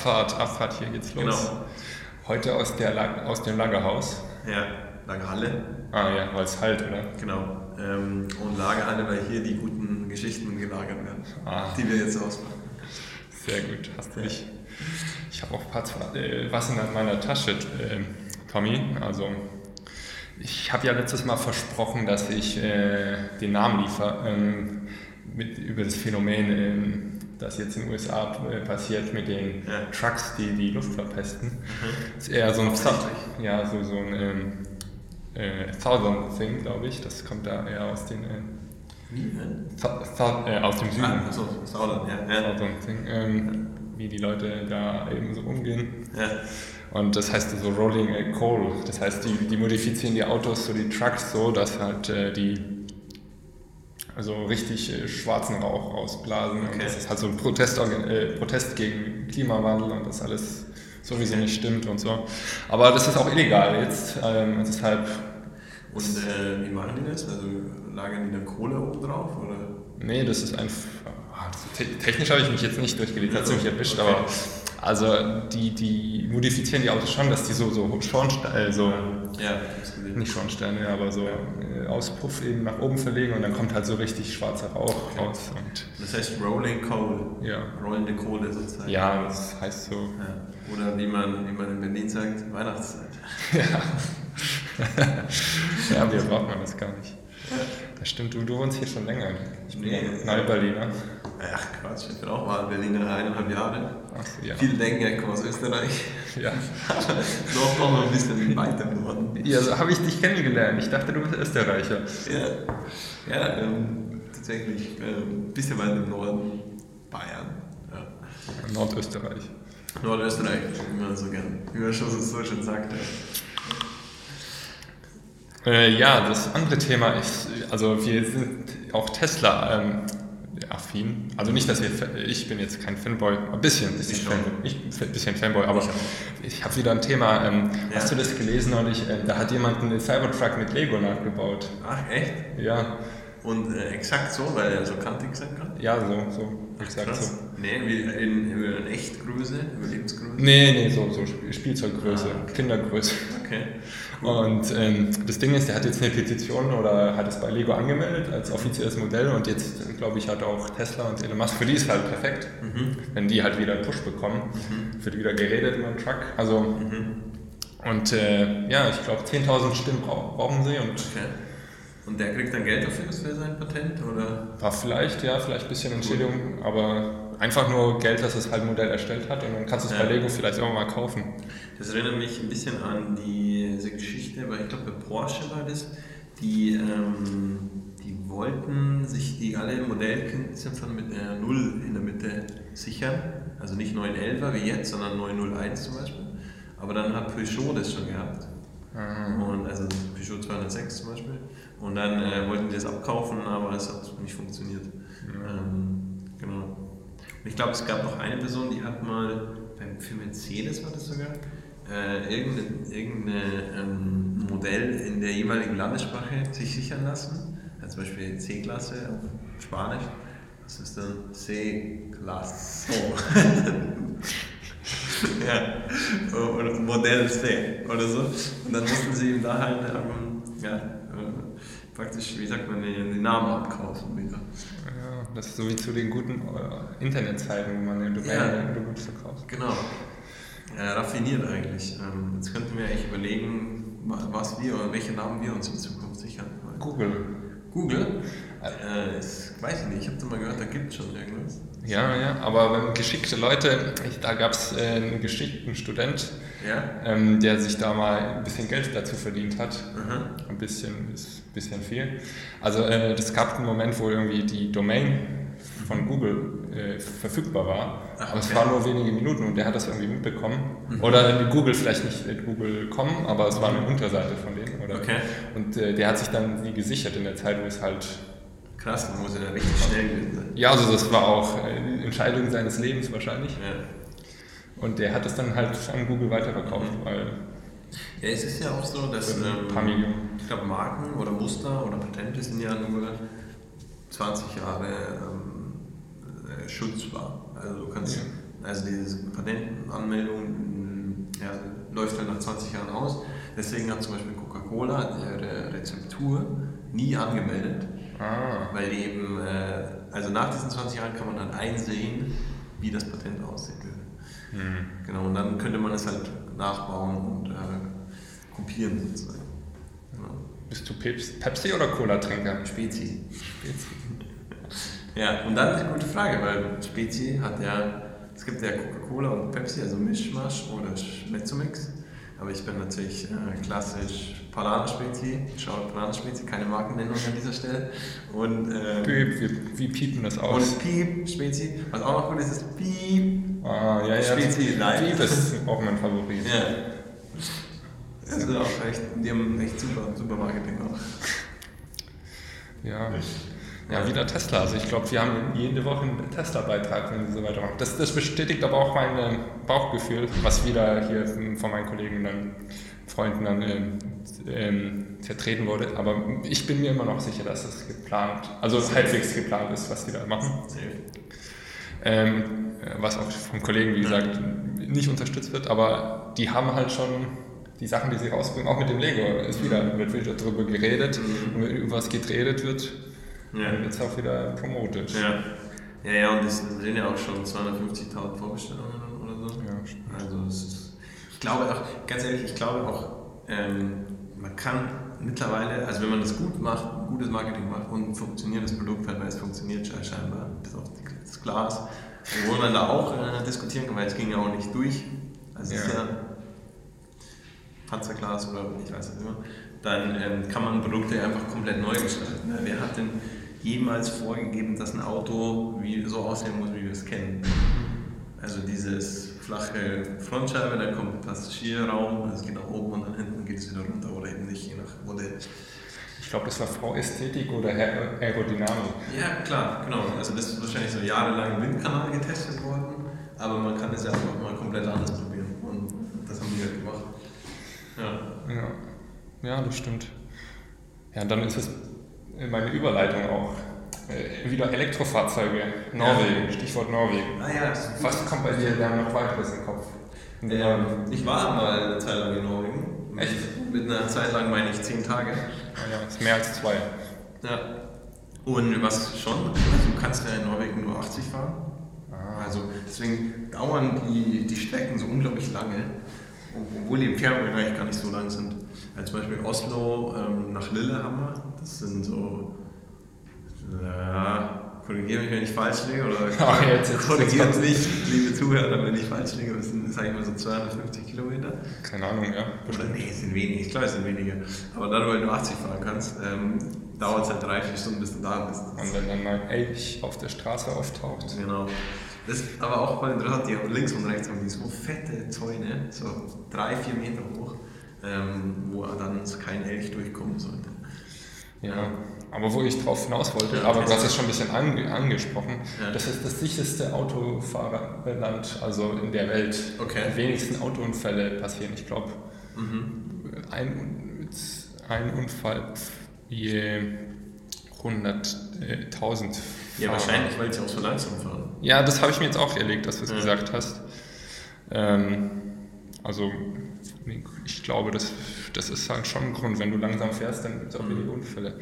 Abfahrt, Abfahrt, hier geht's los. Genau. Heute aus, der aus dem Lagerhaus. Ja, Lagerhalle. Ah ja, weil es halt, oder? Genau. Ähm, und Lagerhalle, weil hier die guten Geschichten gelagert werden, Ah. die wir jetzt auspacken. Sehr gut, hast du dich. Ich habe auch ein paar äh, was in meiner Tasche, äh, Tommy. Also, ich habe ja letztes Mal versprochen, dass ich äh, den Namen liefere ähm, mit, über das Phänomen, ähm, das jetzt in den USA passiert mit den Ja. Trucks, die die Luft verpesten. Das ist eher so ein ja, so, so ein ähm, äh, Southern Thing, glaube ich. Das kommt da eher aus den äh, Wie? Äh, aus dem Süden. Ah, achso, Sauerland, ja. ja. Southern Thing, ähm, wie die Leute da eben so umgehen. ja. Und das heißt so Rolling Coal. Das heißt, die, die modifizieren die Autos, so die Trucks so, dass halt äh, die also richtig äh, schwarzen Rauch ausblasen. Und Okay. das ist halt so ein Protest, äh, Protest gegen Klimawandel und das alles sowieso nicht stimmt und so. Aber das ist auch illegal jetzt. Ähm, deshalb, Und äh, wie machen die das? Also lagern die dann Kohle oben drauf? Oder? nee, das ist einfach. Te- Technisch habe ich mich jetzt nicht durchgelegt, hat Also, mich erwischt, okay. aber also die, die modifizieren die Autos schon, dass die so, so Schornsteine, äh, so Ja, nicht Schornsteine, aber so äh, Auspuff eben nach oben verlegen und dann kommt halt so richtig schwarzer Rauch raus. Und Das heißt Rolling Coal. ja, Rollende Kohle sozusagen. ja, das heißt so. Ja. Oder wie man, wie man in Berlin sagt, Weihnachtszeit. Ja, wir braucht man das gar nicht. Das stimmt, du, du wohnst hier schon länger. Ich bin Nee. Neu-Berliner. Ach Quatsch, ich bin auch mal Berliner eineinhalb Jahre. Achso, ja. Viele denken, ich komme aus Österreich. Ja, Noch noch mal ein bisschen weiter im Norden. ja so habe ich dich kennengelernt. Ich dachte, du bist Österreicher. Ja, ja ähm, tatsächlich ähm, ein bisschen weiter im Norden. Bayern. Ja. Nordösterreich. Nordösterreich, wie man so gern, wie man schon so schön sagt. Ja. Äh, ja, das andere Thema ist, also wir sind auch Tesla ähm, affin. Also nicht, dass wir, ich bin jetzt kein Fanboy, ein bisschen, bisschen, Ich. Fanboy, ich, ein bisschen Fanboy, aber Ich ich habe wieder ein Thema. Ähm, Ja. Hast du das gelesen neulich? Äh, da hat jemand einen Cybertruck mit Lego nachgebaut. Ach, echt? Ja, Und äh, exakt so, weil er so kantig sein kann? ja, so, so, exakt Krass. so. Nee, wie in, in Echtgröße, Überlebensgröße? Nee, nee, so, so Spielzeuggröße, Ah, okay. Kindergröße. Okay. Und ähm, das Ding ist, der hat jetzt eine Petition oder hat es bei Lego angemeldet als offizielles Modell und jetzt, glaube ich, hat auch Tesla und Elon Musk, für die ist halt perfekt, Mhm. wenn die halt wieder einen Push bekommen, wird wieder geredet über den Truck. Also, Mhm. und äh, ja, ich glaube, 10.000 Stimmen brau- brauchen sie und Okay. Und der kriegt dann Geld dafür für sein Patent, oder? war vielleicht, ja, vielleicht ein bisschen Entschädigung, aber einfach nur Geld, dass es halt ein Modell erstellt hat und dann kannst du es Ja. bei Lego vielleicht auch mal kaufen. Das erinnert mich ein bisschen an die, diese Geschichte, weil ich glaube bei Porsche war das, die, ähm, die wollten sich die alle Modellkennziffern mit einer 0 in der Mitte sichern. Also nicht 911er wie jetzt, sondern 901 zum Beispiel. Aber dann hat Peugeot das schon gehabt. Ah. Und also Peugeot 206 zum Beispiel. Und dann äh, wollten die das abkaufen, aber es hat nicht funktioniert. Ähm, genau. Und ich glaube, es gab noch eine Person, die hat mal für Mercedes war das sogar äh, irgendein irgendeine, ähm, Modell in der jeweiligen Landessprache sich sichern lassen. Ja, zum Beispiel C-Klasse auf Spanisch. Das ist dann C-Klasse. ja, oder Modell C oder so. Und dann mussten sie ihm da halt ähm, ja, praktisch, wie sagt man, den, den Namen abkaufen wieder. Ja, das ist so wie zu den guten äh, Internetseiten, wo man eine Domain Ja. gut verkauft. Genau. Äh, raffiniert eigentlich. Ähm, jetzt könnten wir echt überlegen, wa- was wir oder welche Namen wir uns in Zukunft sichern wollen. Google. Google? Äh, das weiß ich nicht, ich habe da mal gehört, da gibt es schon irgendwas. Ja, ja, aber wenn geschickte Leute, ich, da gab es äh, einen geschickten Student, Ja? ähm, der sich da mal ein bisschen Geld dazu verdient hat. Aha. Ein bisschen ist ein bisschen viel. Also äh, es gab einen Moment, wo irgendwie die Domain von Google äh, verfügbar war, Ach, aber es waren nur wenige Minuten und der hat das irgendwie mitbekommen. Oder die Google vielleicht nicht mit Google.com, aber es war eine Unterseite von denen. Oder? Okay. Und äh, der hat sich dann die gesichert in der Zeit, wo es halt Krass, dann muss ja richtig schnell gewesen sein. Ja, also das war auch die Entscheidung seines Lebens wahrscheinlich. Ja. Und der hat es dann halt an Google weiterverkauft, Mhm. weil Ja, es ist ja auch so, dass ein ähm, paar Millionen. ich glaube Marken oder Muster oder Patente sind ja nur 20 Jahre ähm, äh, Schutz war. Also du kannst, ja. also diese Patentanmeldung ja, läuft dann nach 20 Jahren aus. Deswegen hat zum Beispiel Coca-Cola ihre Rezeptur nie angemeldet, ah. weil eben, äh, also nach diesen 20 Jahren kann man dann einsehen, wie das Patent aussehen würde. Mhm. Genau, und dann könnte man es halt nachbauen und äh, kopieren sozusagen. Genau. Bist du Pepsi oder Cola-Trinker? Spezi. Spezi. ja, und dann eine gute Frage, weil Spezi hat ja, es gibt ja Coca-Cola und Pepsi, also Mischmasch oder Mezzomix. Aber ich bin natürlich äh, klassisch Paulaner-Spezi. Schau, Paulaner-Spezi, keine Markennennung an dieser Stelle. Und, ähm, Piep, wie, wie piepen das aus? Und Piep, Spezi. Was auch noch gut ist, ist Piep. Ah, ja, ja. Spezi Live. Piep ist auch mein Favorit. Ja. Das ist auch echt, die haben echt super, super Marketing auch. Ja. Ja, wieder Tesla. Also ich glaube, wir haben jede Woche einen Tesla-Beitrag, wenn sie so weitermachen. Das, das bestätigt aber auch mein ähm, Bauchgefühl, was wieder hier von meinen Kollegen dann Freunden dann ähm, ähm, vertreten wurde. Aber ich bin mir immer noch sicher, dass das geplant, also Sehr halbwegs geplant ist, was die da machen. Ähm, was auch vom Kollegen, wie gesagt, nicht unterstützt wird, aber die haben halt schon die Sachen, die sie rausbringen, auch mit dem Lego, ist wieder, wird wieder darüber geredet, mhm. über was geredet wird, ja. wird es auch wieder promoted. Ja. ja, ja, und es sind ja auch schon 250.000 Vorbestellungen oder so. Ja, also es ist, ich glaube auch, ganz ehrlich, ich glaube auch, ähm, man kann mittlerweile, also wenn man das gut macht, gutes Marketing macht und ein funktionierendes Produkt hat, weil es funktioniert scheinbar, bis auf das Glas, obwohl man da auch äh, diskutieren kann, weil es ging ja auch nicht durch. Also ja. es ist ja Panzerglas oder ich weiß nicht immer, dann ähm, kann man Produkte einfach komplett neu gestalten. Wer hat denn jemals vorgegeben, dass ein Auto wie, so aussehen muss, wie wir es kennen? Also dieses flache Frontscheibe, dann kommt Passagierraum, es geht nach oben und dann hinten geht es wieder runter oder eben nicht, je nach Modell. Ich glaube, das war Frau Ästhetik oder Aerodynamik. Ja, klar, genau. Also das ist wahrscheinlich so jahrelang im Windkanal getestet worden, aber man kann es ja einfach mal komplett anders probieren und das haben wir halt gemacht. Ja. ja. Ja, das stimmt. Ja, dann ist es meine Überleitung auch. Äh, wieder Elektrofahrzeuge, Norwegen, ja. Stichwort Norwegen. Ah, ja, Was kommt bei dir da noch weiteres im Kopf? Ähm, ich war mal eine Zeit lang in Norwegen. Echt? Mit einer Zeit lang meine ich zehn Tage. Ah, ja, ist mehr als zwei. Ja. Und was schon, also du kannst ja in Norwegen nur 80 fahren. Ah. Also deswegen dauern die, die Strecken so unglaublich lange obwohl die Entfernungen eigentlich gar nicht so lang sind. Also zum Beispiel Oslo ähm, nach Lillehammer, das sind so, ja, korrigiere mich, wenn ich falsch liege, oder Ach, jetzt, jetzt, korrigiert mich, liebe Zuhörer, wenn ich falsch liege, das sind, sage ich mal, so 250 Kilometer. Keine Ahnung, ja. Oder nee, es sind wenige, ich glaube, es sind wenige. Aber dann, weil du 80 fahren kannst, ähm, dauert es halt drei, vier Stunden, bis du da bist. Und wenn dann mal Elch auf der Straße auftaucht. Genau. Das ist aber auch voll interessant, die haben links und rechts haben die so fette Zäune, so drei, vier Meter hoch, ähm, wo dann kein Elch durchkommen sollte. Ja, aber wo ich drauf hinaus wollte, ja, aber du hast es schon ein bisschen ange angesprochen, ja. das ist das sicherste Autofahrerland, also in der Welt. Okay. Die wenigsten Autounfälle passieren. Ich glaube, mhm. ein, ein Unfall je 100.000 ja, wahrscheinlich, weil sie auch so langsam fahren. Ja, das habe ich mir jetzt auch erlegt, dass du es ja. gesagt hast. Ähm, also, ich glaube, das, das ist halt schon ein Grund. Wenn du langsam fährst, dann gibt es auch mhm. weniger Unfälle.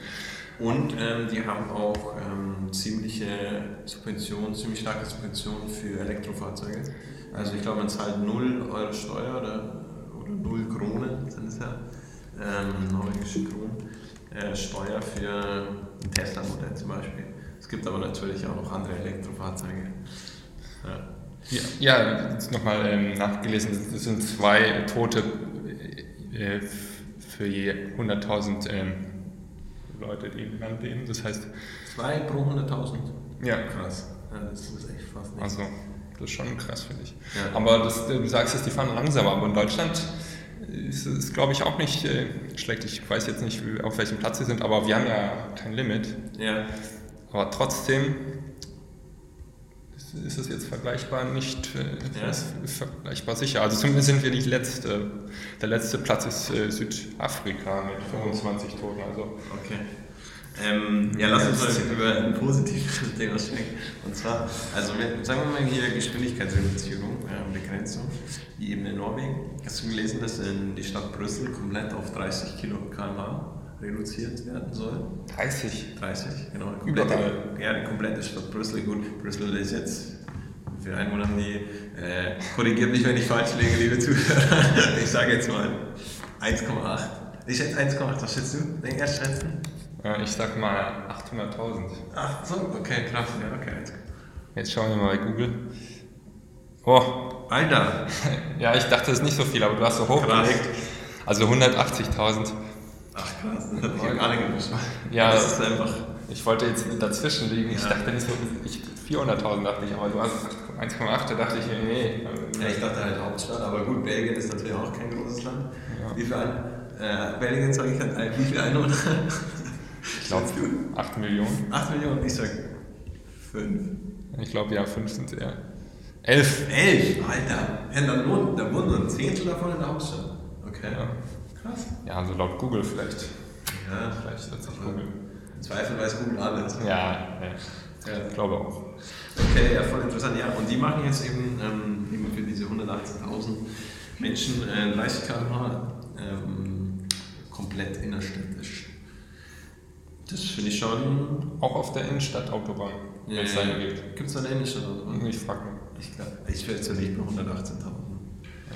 Und ähm, die haben auch ähm, ziemliche Subventionen, ziemlich starke Subventionen für Elektrofahrzeuge. Also ich glaube, man zahlt 0 Euro Steuer oder, oder 0 Kronen sind es ja, ähm, norwegische Kronen, äh, Steuer für ein Tesla-Modell zum Beispiel. Es gibt aber natürlich auch noch andere Elektrofahrzeuge. Ja. Ja, ja nochmal ähm, nachgelesen, es sind zwei Tote äh, für je 100.000 ähm, Leute, die im Land leben. Das heißt. Zwei pro 100.000? Ja. Krass. Ja, das ist echt fast nichts. Also, das ist schon krass, finde ich. Ja. Aber das, du sagst jetzt, die fahren langsamer, aber in Deutschland ist es, glaube ich, auch nicht äh, schlecht. Ich weiß jetzt nicht, auf welchem Platz sie sind, aber wir haben ja kein Limit. Ja. Aber trotzdem ist es jetzt vergleichbar nicht äh, ja. vergleichbar sicher. Also zumindest sind wir die letzte. Der letzte Platz ist äh, Südafrika mit 25 Toten. Also okay. Ähm, ja, lass uns mal über ein positives Thema sprechen. Und zwar, also sagen wir mal hier Geschwindigkeitsreduzierung, äh, Begrenzung, wie eben in Norwegen. Hast du gelesen, dass in die Stadt Brüssel komplett auf 30 km/h reduziert werden soll? 30? 30, genau. Komplette. Ja, die komplette Stadt Brüssel. Gut, Brüssel ist jetzt für Einwohner die, äh, korrigiert mich, wenn ich falsch liege, liebe Zuhörer. ich sage jetzt mal 1,8. Ich schätze 1,8, was schätzt du? Den Erstschätzen? Ja, ich sag mal 800.000. Ach so, okay, krass. Ja, okay. Jetzt schauen wir mal bei Google. Oh. Alter. ja, ich dachte, es ist nicht so viel, aber du hast so hochgelegt. Also 180.000. Krass, das hat mich ja gar nicht. Ja, das ist einfach. Ich wollte jetzt dazwischen liegen. Ich Ja. dachte nicht so, ich, 400.000 dachte ich, aber du hast 1,8, da dachte ich, nee. Ja, ich dachte halt Hauptstadt, aber gut, Belgien ist natürlich auch kein großes Land. Ja. Wie viel ein, äh, Belgien sage ich halt, wie viel Einwohner? Ich glaube 8 Millionen. 8 Millionen, ich sag 5. Ich glaube ja, 5 sind eher. 11. 11, Alter. Ja, dann wohnt, da wohnt nur ein Zehntel davon in der Hauptstadt. Okay. Ja. Krass. Ja, also laut Google vielleicht. Ja, Vielleicht sich aber Google. Im Zweifel weiß Google alles. Ja, ja, Ja. ich glaube auch. Okay, ja, voll interessant. Ja, und die machen jetzt eben, ähm, eben für diese 118.000 Menschen äh, 30 km/h ähm, komplett innerstädtisch. Das finde ich schon. Auch auf der Innenstadtautobahn, wenn es eine gibt. Gibt es da eine Innenstadt? oder? Ich frage mich. Ich glaube, ich wäre jetzt ja nicht bei 118.000.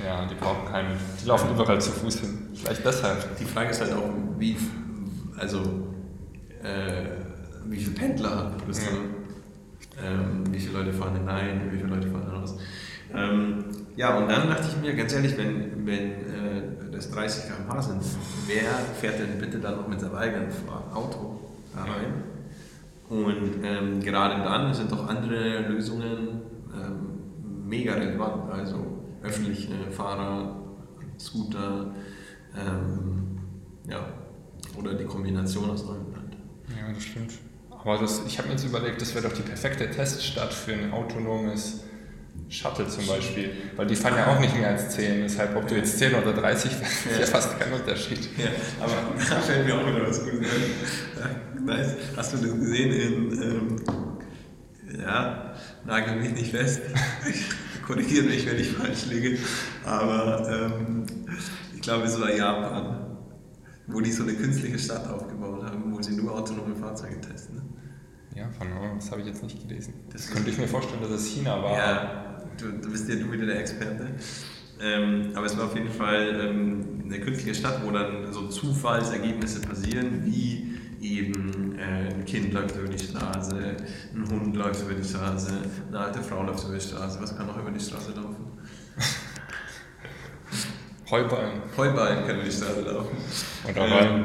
Ja, die brauchen keinen. Die laufen überall zu Fuß hin. Vielleicht deshalb. Die Frage ist halt auch, wie, also, äh, wie viele Pendler hat Brüssel? Ähm, wie viele Leute fahren hinein, wie viele Leute fahren heraus? Ähm, ja, und dann dachte ich mir, ganz ehrlich, wenn, wenn äh, das 30 km/h sind, wer fährt denn bitte dann noch mit seinem eigenen Auto da rein? Und ähm, gerade dann sind doch andere Lösungen ähm, mega relevant, also öffentliche Fahrer, Scooter, ähm, ja, oder die Kombination aus allem halt. Ja, das stimmt. Aber das, ich habe mir jetzt überlegt, das wäre doch die perfekte Teststadt für ein autonomes Shuttle zum Beispiel. Weil die fahren ja auch nicht mehr als 10. Deshalb, ob du jetzt 10 oder 30 fährst, ist ja fast kein Unterschied. Ja, aber da fällt mir auch wieder was Gutes ein. Ist, hast du das gesehen in, ähm, ja, nagel mich nicht fest, korrigiere mich, wenn ich falsch liege, aber ähm, ich glaube, es war Japan, wo die so eine künstliche Stadt aufgebaut haben, wo sie nur autonome Fahrzeuge testen. ne? Ja, von Ahnung, das habe ich jetzt nicht gelesen. Das Das könnte ich mir vorstellen, dass es China war. Ja, du, du bist ja du wieder der Experte. Ähm, aber es war auf jeden Fall ähm, eine künstliche Stadt, wo dann so Zufallsergebnisse passieren, wie eben Kind läuft über die Straße, ein Hund läuft über die Straße, eine alte Frau läuft über die Straße. Was kann noch über die Straße laufen? Heuballen. Heuballen können über die Straße laufen. Oder Ähm.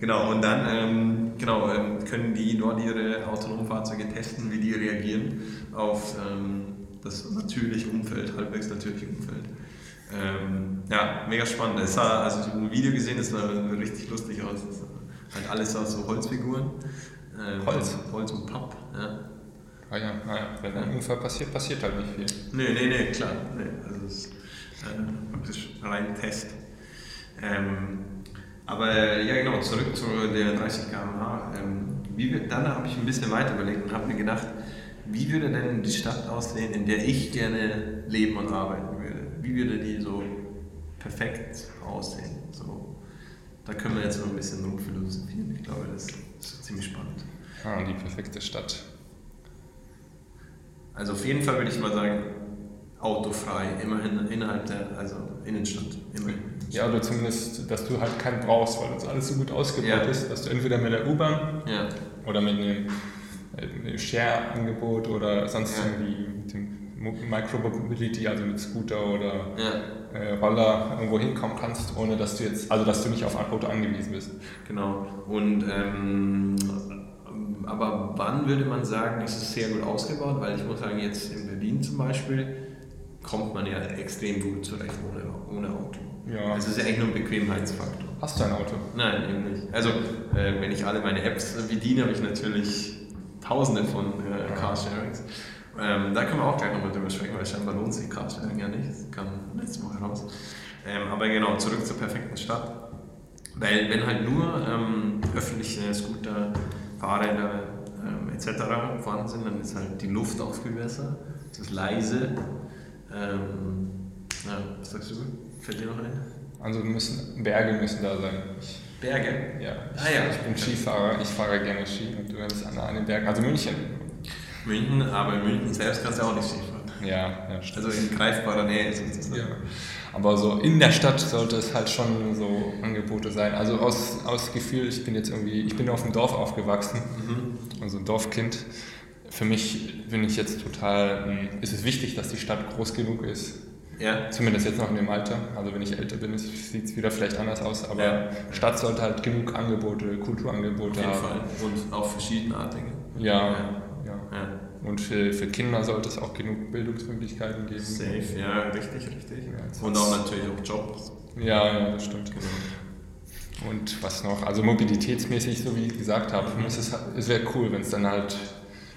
Genau, und dann ähm, genau, ähm, können die dort ihre autonomen Fahrzeuge testen, wie die reagieren auf ähm, das natürliche Umfeld, halbwegs natürliche Umfeld. Ähm, ja, mega spannend. Es sah, also ich habe ein Video gesehen, das sah richtig lustig aus. Halt alles aus so Holzfiguren. Ähm, Holz? Holz und Papp, ja. Ah ja, ah ja, wenn ein Unfall passiert, passiert halt nicht viel. Nee, nee, nee, klar. Nee, also es ist äh, praktisch rein Test. Ähm, aber ja, genau, zurück zu der 30 km/h. Ähm, wie dann habe ich ein bisschen weiter überlegt und habe mir gedacht, wie würde denn die Stadt aussehen, in der ich gerne leben und arbeiten würde? Wie würde die so perfekt aussehen? So, da können wir jetzt noch ein bisschen rumphilosophieren. Ich glaube, das ist ziemlich spannend. Ah, die perfekte Stadt. Also auf jeden Fall würde ich mal sagen, autofrei, immerhin innerhalb der, also Innenstadt, immerhin. Ja, oder zumindest, dass du halt keinen brauchst, weil das alles so gut ausgebaut Ja. ist, dass du entweder mit der U-Bahn Ja, oder mit einem äh, Share-Angebot oder sonst Ja. irgendwie mit dem Micromobility, also mit Scooter oder ja, äh, Roller irgendwo hinkommen kannst, ohne dass du jetzt, also dass du nicht auf ein Auto angewiesen bist. genau. Und ähm, aber wann würde man sagen, ist es sehr gut ausgebaut? Weil ich muss sagen, jetzt in Berlin zum Beispiel kommt man ja extrem gut zurecht ohne, ohne Auto. Ja. Also es ist ja eigentlich nur ein Bequemheitsfaktor. Hast du ein Auto? Nein, eben nicht. Also, äh, wenn ich alle meine Apps bediene, habe ich natürlich tausende von äh, Carsharings. Ähm, da können wir auch gleich nochmal drüber sprechen, weil scheinbar lohnt sich Carsharing ja nicht. Das kam letzte Woche raus. Ähm, aber genau, zurück zur perfekten Stadt. Weil, wenn halt nur ähm, öffentliche Scooter, Fahrräder ähm, etc. vorhanden sind, dann ist halt die Luft auch viel besser. Es ist leise. Ähm, ja, was sagst du? Fällt dir noch ein? Also müssen, Berge müssen da sein. Berge? ja, ich, Ah, ja. ich bin Skifahrer, ich fahre gerne Ski und du bist an, an den Bergen. Also München. München, aber in München selbst kannst du auch nicht Ski fahren. Ja, ja, stimmt. Also in greifbarer Nähe ist es. Ja. Aber so in der Stadt sollte es halt schon so Angebote sein. Also aus, aus Gefühl, ich bin jetzt irgendwie, ich bin auf dem Dorf aufgewachsen, Mhm. also ein Dorfkind. Für mich bin ich jetzt total, mh, ist es wichtig, dass die Stadt groß genug ist. Ja, Zumindest jetzt noch in dem Alter. Also wenn ich älter bin, sieht es wieder vielleicht anders aus. Aber Ja. Stadt sollte halt genug Angebote, Kulturangebote auf jeden haben. Fall. Und auch verschiedenartige. Ja, Ja. ja. Ja. Und für, für Kinder sollte es auch genug Bildungsmöglichkeiten geben. Safe, ja, richtig, richtig. Ja, Und auch natürlich auch Jobs. Ja, ja, das stimmt. Genau. Und was noch? Also mobilitätsmäßig, so wie ich gesagt habe, Mhm. es, ist, es wäre cool, wenn es dann halt,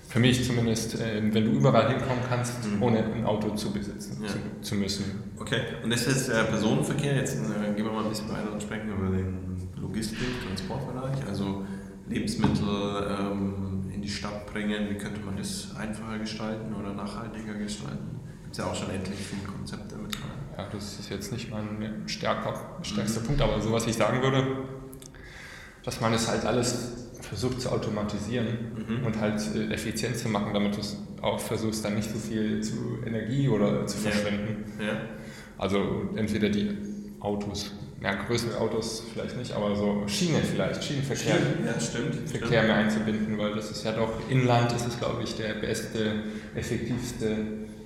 für mich zumindest, äh, wenn du überall hinkommen kannst, Mhm. ohne ein Auto zu besitzen Ja. zu, zu müssen. Okay, und das ist jetzt der Personenverkehr. Jetzt äh, gehen wir mal ein bisschen weiter und sprechen über den Logistik- Transportbereich. Also Lebensmittel ähm, die Stadt bringen. Wie könnte man das einfacher gestalten oder nachhaltiger gestalten? Gibt es ja auch schon endlich viele Konzepte mit rein. Ja, das ist jetzt nicht mein stärker, stärkster Mhm. Punkt, aber so was ich sagen würde, dass man es halt alles versucht zu automatisieren Mhm. und halt äh, effizient zu machen, damit du es auch versuchst, dann nicht so viel zu Energie oder zu Ja. verschwenden. Ja, Also entweder die Autos, ja, größere Autos vielleicht nicht, aber so Schiene vielleicht, Schienenverkehr. ja stimmt. Verkehr mehr einzubinden, weil das ist ja doch, Inland ist es, glaube ich, der beste, effektivste,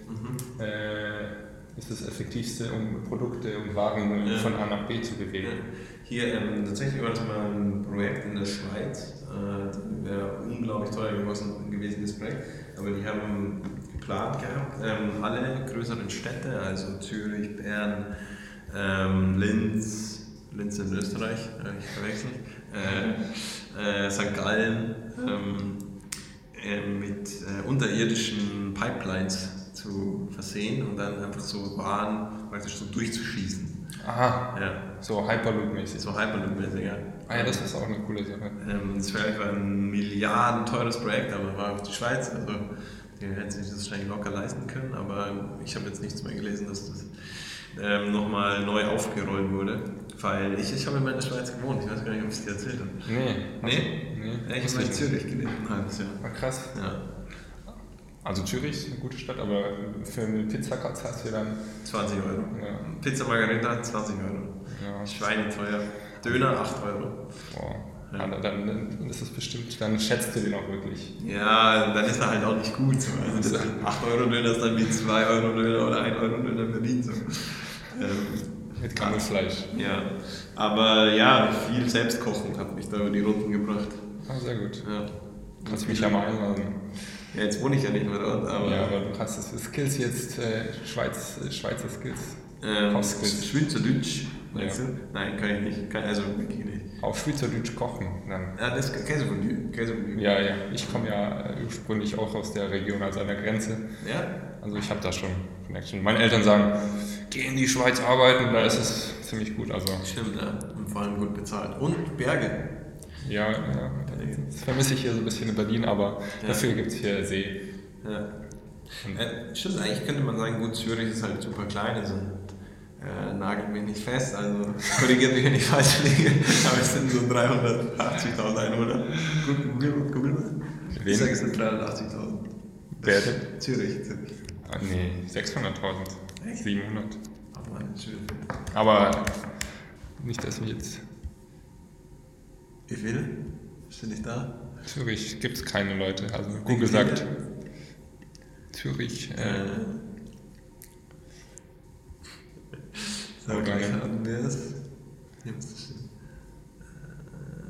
Mhm. äh, ist das effektivste, um Produkte und Waren Ja. von A nach B zu Ja. bewegen. Hier ähm, tatsächlich war das mal ein Projekt in der Schweiz. Äh, wäre unglaublich teuer gewesen, gewesen, das Projekt. Aber die haben geplant gehabt, ähm, alle größeren Städte, also Zürich, Bern, ähm, Linz, Linz in Österreich, äh, ich verwechselt, äh, äh, St. Gallen, ähm, äh, mit äh, unterirdischen Pipelines zu versehen und dann einfach so Waren praktisch so durchzuschießen. Aha, Ja, so Hyperloop-mäßig. so Hyperloop-mäßig, ja. Ah ja, das ist auch eine coole Sache. Ähm, Das wäre ein Milliarden teures Projekt, aber war auch die Schweiz, also die hätten sich das wahrscheinlich locker leisten können, aber ich habe jetzt nichts mehr gelesen, dass das ähm, nochmal neu aufgerollt wurde, weil ich, ich habe immer in der Schweiz gewohnt, ich weiß gar nicht, ob ich es dir erzählt habe. Nee. Nee? Nee, ich habe in. Zürich gelebt, ein halbes Jahr. Ah, krass. Ja, Also Zürich ist eine gute Stadt, aber für eine Pizzakatz hast du dann, 20 Euro. ja, Pizza Margarita 20 Euro. ja, Schweine teuer. Döner 8 Euro. boah. Ja. Ja. dann, ist es bestimmt, dann schätzt du den auch wirklich. Ja, dann ist er halt auch nicht gut. So. Also das 8 Euro Döner ist dann wie 2 Euro Döner oder 1 Euro Döner in Berlin. So. Ähm, Mit Gammelfleisch. ja, aber ja, viel selbstkochend hat mich da über die Runden gebracht. Ah, sehr gut. Ja. Kannst mich ja mal einladen. ja, jetzt wohne ich ja nicht mehr dort, aber ja, aber du hast das Skills jetzt, äh, Schweiz, äh, Schweizer Skills. ähm. Schweizerdeutsch, meinst Ja. du? Nein, kann ich nicht. Kann, also wirklich nicht. Auf Schweizerdeutsch kochen. Dann. Ja, das ist Käsefondue. Käsefondue. Ja, ja. Ich komme ja äh, ursprünglich auch aus der Region, also an der Grenze. Ja? Also ich habe da schon Connection. Meine Eltern sagen, geh in die Schweiz arbeiten, da ist es ziemlich gut. Also Stimmt, ja. Und vor allem gut bezahlt. Und Berge. ja, ja. Das vermisse ich hier so ein bisschen in Berlin, aber Ja. dafür gibt es hier See. Ja. Äh, stimmt, eigentlich könnte man sagen, gut, Zürich ist halt super klein, also äh, nagelt mich nicht fest, also korrigiert mich, wenn ich falsch liege, aber es sind so 380.000 Einwohner. Gut, google, google mal. Ich sage, es sind 380.000. Wer denn? Zürich, Zürich. Ah, nee, 600.000. Echt? 700. Oh Mann, Zürich. Aber nicht, dass wir jetzt. Wie viel? Sind nicht da? Zürich gibt es keine Leute. Also Wie Google viele? sagt Zürich. Äh, Äh. Sag gleich an, wer ist? Jetzt.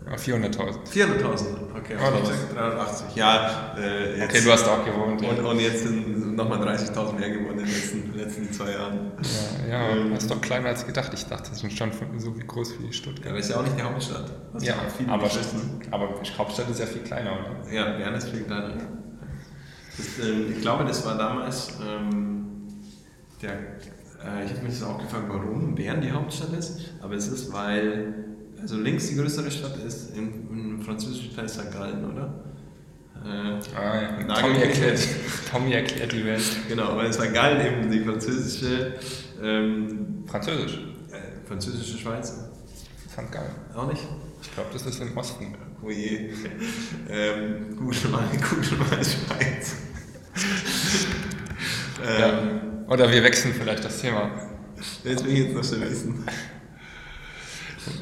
ah, 400.000. 400.000, okay, Ah, also sag 380. Ja, äh, jetzt, Okay, du hast auch gewohnt. Ja, und, und jetzt sind nochmal 30.000 mehr geworden in den letzten, letzten zwei Jahren. ja, ja Ähm. das ist doch kleiner als gedacht. Ich dachte, das ist schon von- so wie groß wie Ja, Stuttgart. aber ist ja auch nicht die Hauptstadt. Was Ja, aber, aber Hauptstadt ist ja viel kleiner, oder? Ja, Bern ist viel kleiner. Das, ähm, ich glaube, das war damals ähm, der. Äh, ich habe mich das auch gefragt, warum Bern die Hauptstadt ist. Aber es ist, weil also links die größere Stadt ist im, im französischen Teil St. Gallen, oder? Äh, ah, ja. Tommy, erklärt. Tommy erklärt die Welt. Genau, weil St. Gallen eben die französische, ähm, Französisch. äh, französische Schweiz. St. Gallen. Auch nicht? Ich glaube, das ist im Osten. Oh je. ähm, Google mal, Google mal Schweiz. ähm, Ja. Oder wir wechseln vielleicht das Thema. Jetzt will ich jetzt noch schnell wissen.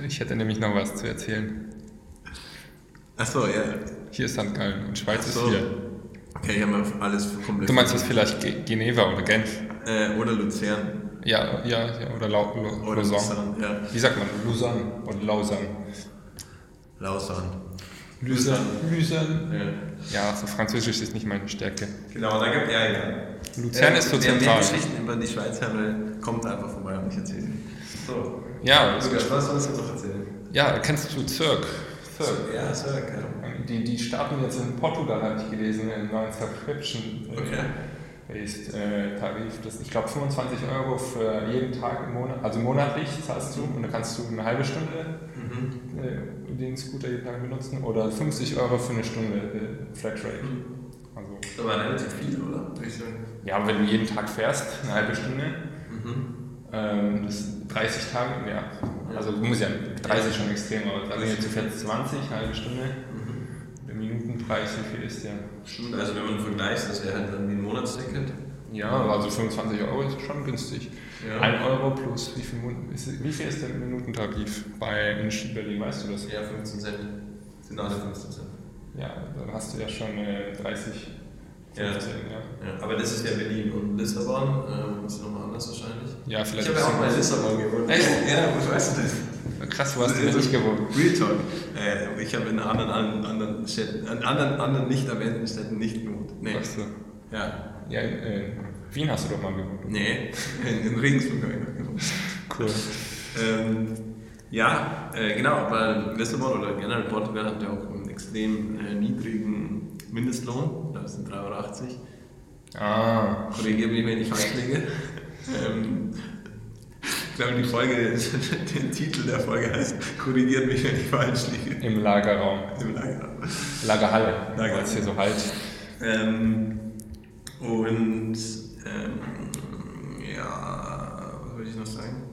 Ich hätte nämlich noch was zu erzählen. Achso, ja. Hier ist St. Gallen und Schweiz so. ist hier. Okay, ich habe alles komplett. Du meinst jetzt vielleicht Ge- Geneva oder Genf? Äh, oder Luzern. Ja, ja, ja oder Lau Lau Oder Lausanne. Lausanne, ja. Wie sagt man? Lausanne oder Lausanne? Lausanne. Lausanne. Lausanne. Ja. Ja, so Französisch ist nicht meine Stärke. Genau, da gibt ja, ja. Luzern ist so zentral. mehr Geschichten über die Schweiz haben will, kommt einfach vorbei und ich erzähle sie. So. Ja, Lukas, was sollst du noch erzählen? ja, kennst du Zirk? Zirk. Ja, Zirk, ja. Die, die starten jetzt in Portugal, habe ich gelesen, einen neuen Subscription. äh, Okay. Based äh, Tarif. Das, ich glaube 25 Euro für jeden Tag im Monat, also monatlich zahlst du und dann kannst du eine halbe Stunde Mhm. äh, den Scooter jeden Tag benutzen oder 50 Euro für eine Stunde äh, Flatrate. Also, Das war relativ viel, oder? Ja, wenn du jeden Tag fährst, eine halbe Stunde, Mhm. ähm, das sind 30 Tage, ja. Also du musst ja 30 schon extrem, aber wir jetzt du fährst 20, eine halbe Stunde. Wie viel ist der? Stimmt, also wenn man vergleicht, das wäre halt dann wie ein Monatsticket. Ja, also 25 Euro ist schon günstig. Ja. 1 Euro plus wie viel, ist, wie viel ist der Minutentarif bei München, Berlin, weißt du das? Ja, 15 Cent. Sind alle 15 Cent. Ja, dann hast du ja schon äh, 30, 15, Ja. ja. Ja, aber das ist ja Berlin und Lissabon, ähm, ist nochmal anders wahrscheinlich. Ja, Ich vielleicht habe ja auch mal in Lissabon gewohnt. Echt? Ja, wo weißt du das? Krass, du hast ja Also, nicht gewohnt. Real Talk. Äh, ich habe in anderen, anderen, anderen Städten, an anderen, anderen nicht erwähnten Städten nicht gewohnt. Nee. Weißt du? Ja. Ja, in äh, Wien hast du doch mal gewohnt. Nee, in, in Regensburg habe ich noch gewohnt. Cool. Ähm, ja, äh, genau, aber Lissabon oder generell Portugal hat ja auch einen extrem äh, niedrigen Mindestlohn, das sind 3,80 Euro. Ah, Korrigiere mich, wenn ich falsch liege. ähm, ich glaube, die Folge, der Titel der Folge heißt Korrigiert mich, wenn ich falsch liege. im Lagerraum. Im Lager. Lagerhalle, Lagerhalle. weil es hier so halt. Ähm, und ähm, ja, was wollte ich noch sagen?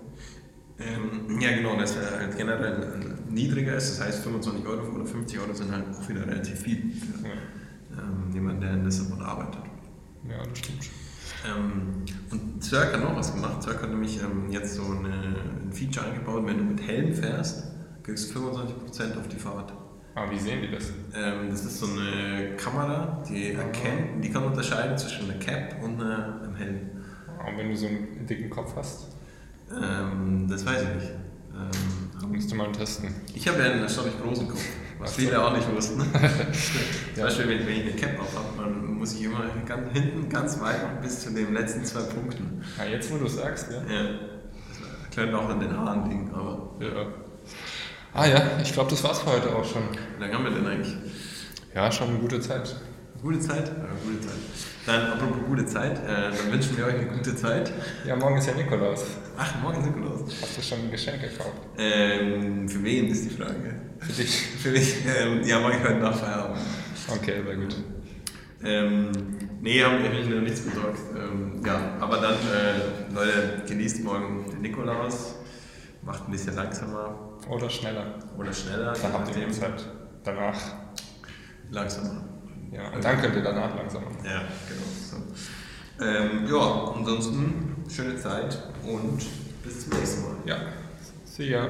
Ähm, ja, genau, dass er halt generell äh, niedriger ist, das heißt 25 Euro oder 50 Euro sind halt auch wieder relativ viel für Ja, ähm, jemanden, der in Lissabon arbeitet. ja das stimmt. Ähm, und Cirque hat noch was gemacht. Cirque hat nämlich ähm, jetzt so eine, ein Feature eingebaut, wenn du mit Helm fährst, kriegst du 25% auf die Fahrt. Aber wie sehen die das? Ähm, das ist so eine Kamera, die erkennt, die kann unterscheiden zwischen einer Cap und einer, einem Helm. Und wenn du so einen dicken Kopf hast, Ähm, das weiß ich nicht. Ähm, musst du mal testen. ich habe ja einen erstaunlich großen Kopf, was viele auch nicht wussten. Zum. Beispiel, wenn, wenn ich eine Cap auf habe, dann muss ich immer ganz, hinten ganz weit noch bis zu den letzten zwei Punkten. Ja, jetzt wo du sagst, ja. Ja. Das könnte auch an den Haaren liegen, aber ja. Ah ja, ich glaube, das war's für heute auch schon. wie lange haben wir denn eigentlich? Ja, schon eine gute Zeit. Gute Zeit? Ja, gute Zeit. Dann, apropos gute Zeit, äh, dann wünschen wir euch eine gute Zeit. Ja, morgen ist ja Nikolaus. Ach, morgen ist Nikolaus. Hast du schon ein Geschenk gekauft? Ähm, für wen ist die Frage? Für dich? Für mich, ähm, ja, mache ich heute nach Feierabend. Okay, sehr gut. Ähm, nee, habe ich noch nichts besorgt. Ähm, ja, aber dann, äh, Leute, genießt morgen den Nikolaus. Macht ein bisschen langsamer Oder schneller. oder schneller. Dann habt ihr nachdem. Zeit. Danach. Langsamer. Ja, und dann könnt ihr danach langsam machen. Ja, genau. So. Ähm, ja, ansonsten schöne Zeit und bis zum nächsten Mal. Ja. See ya.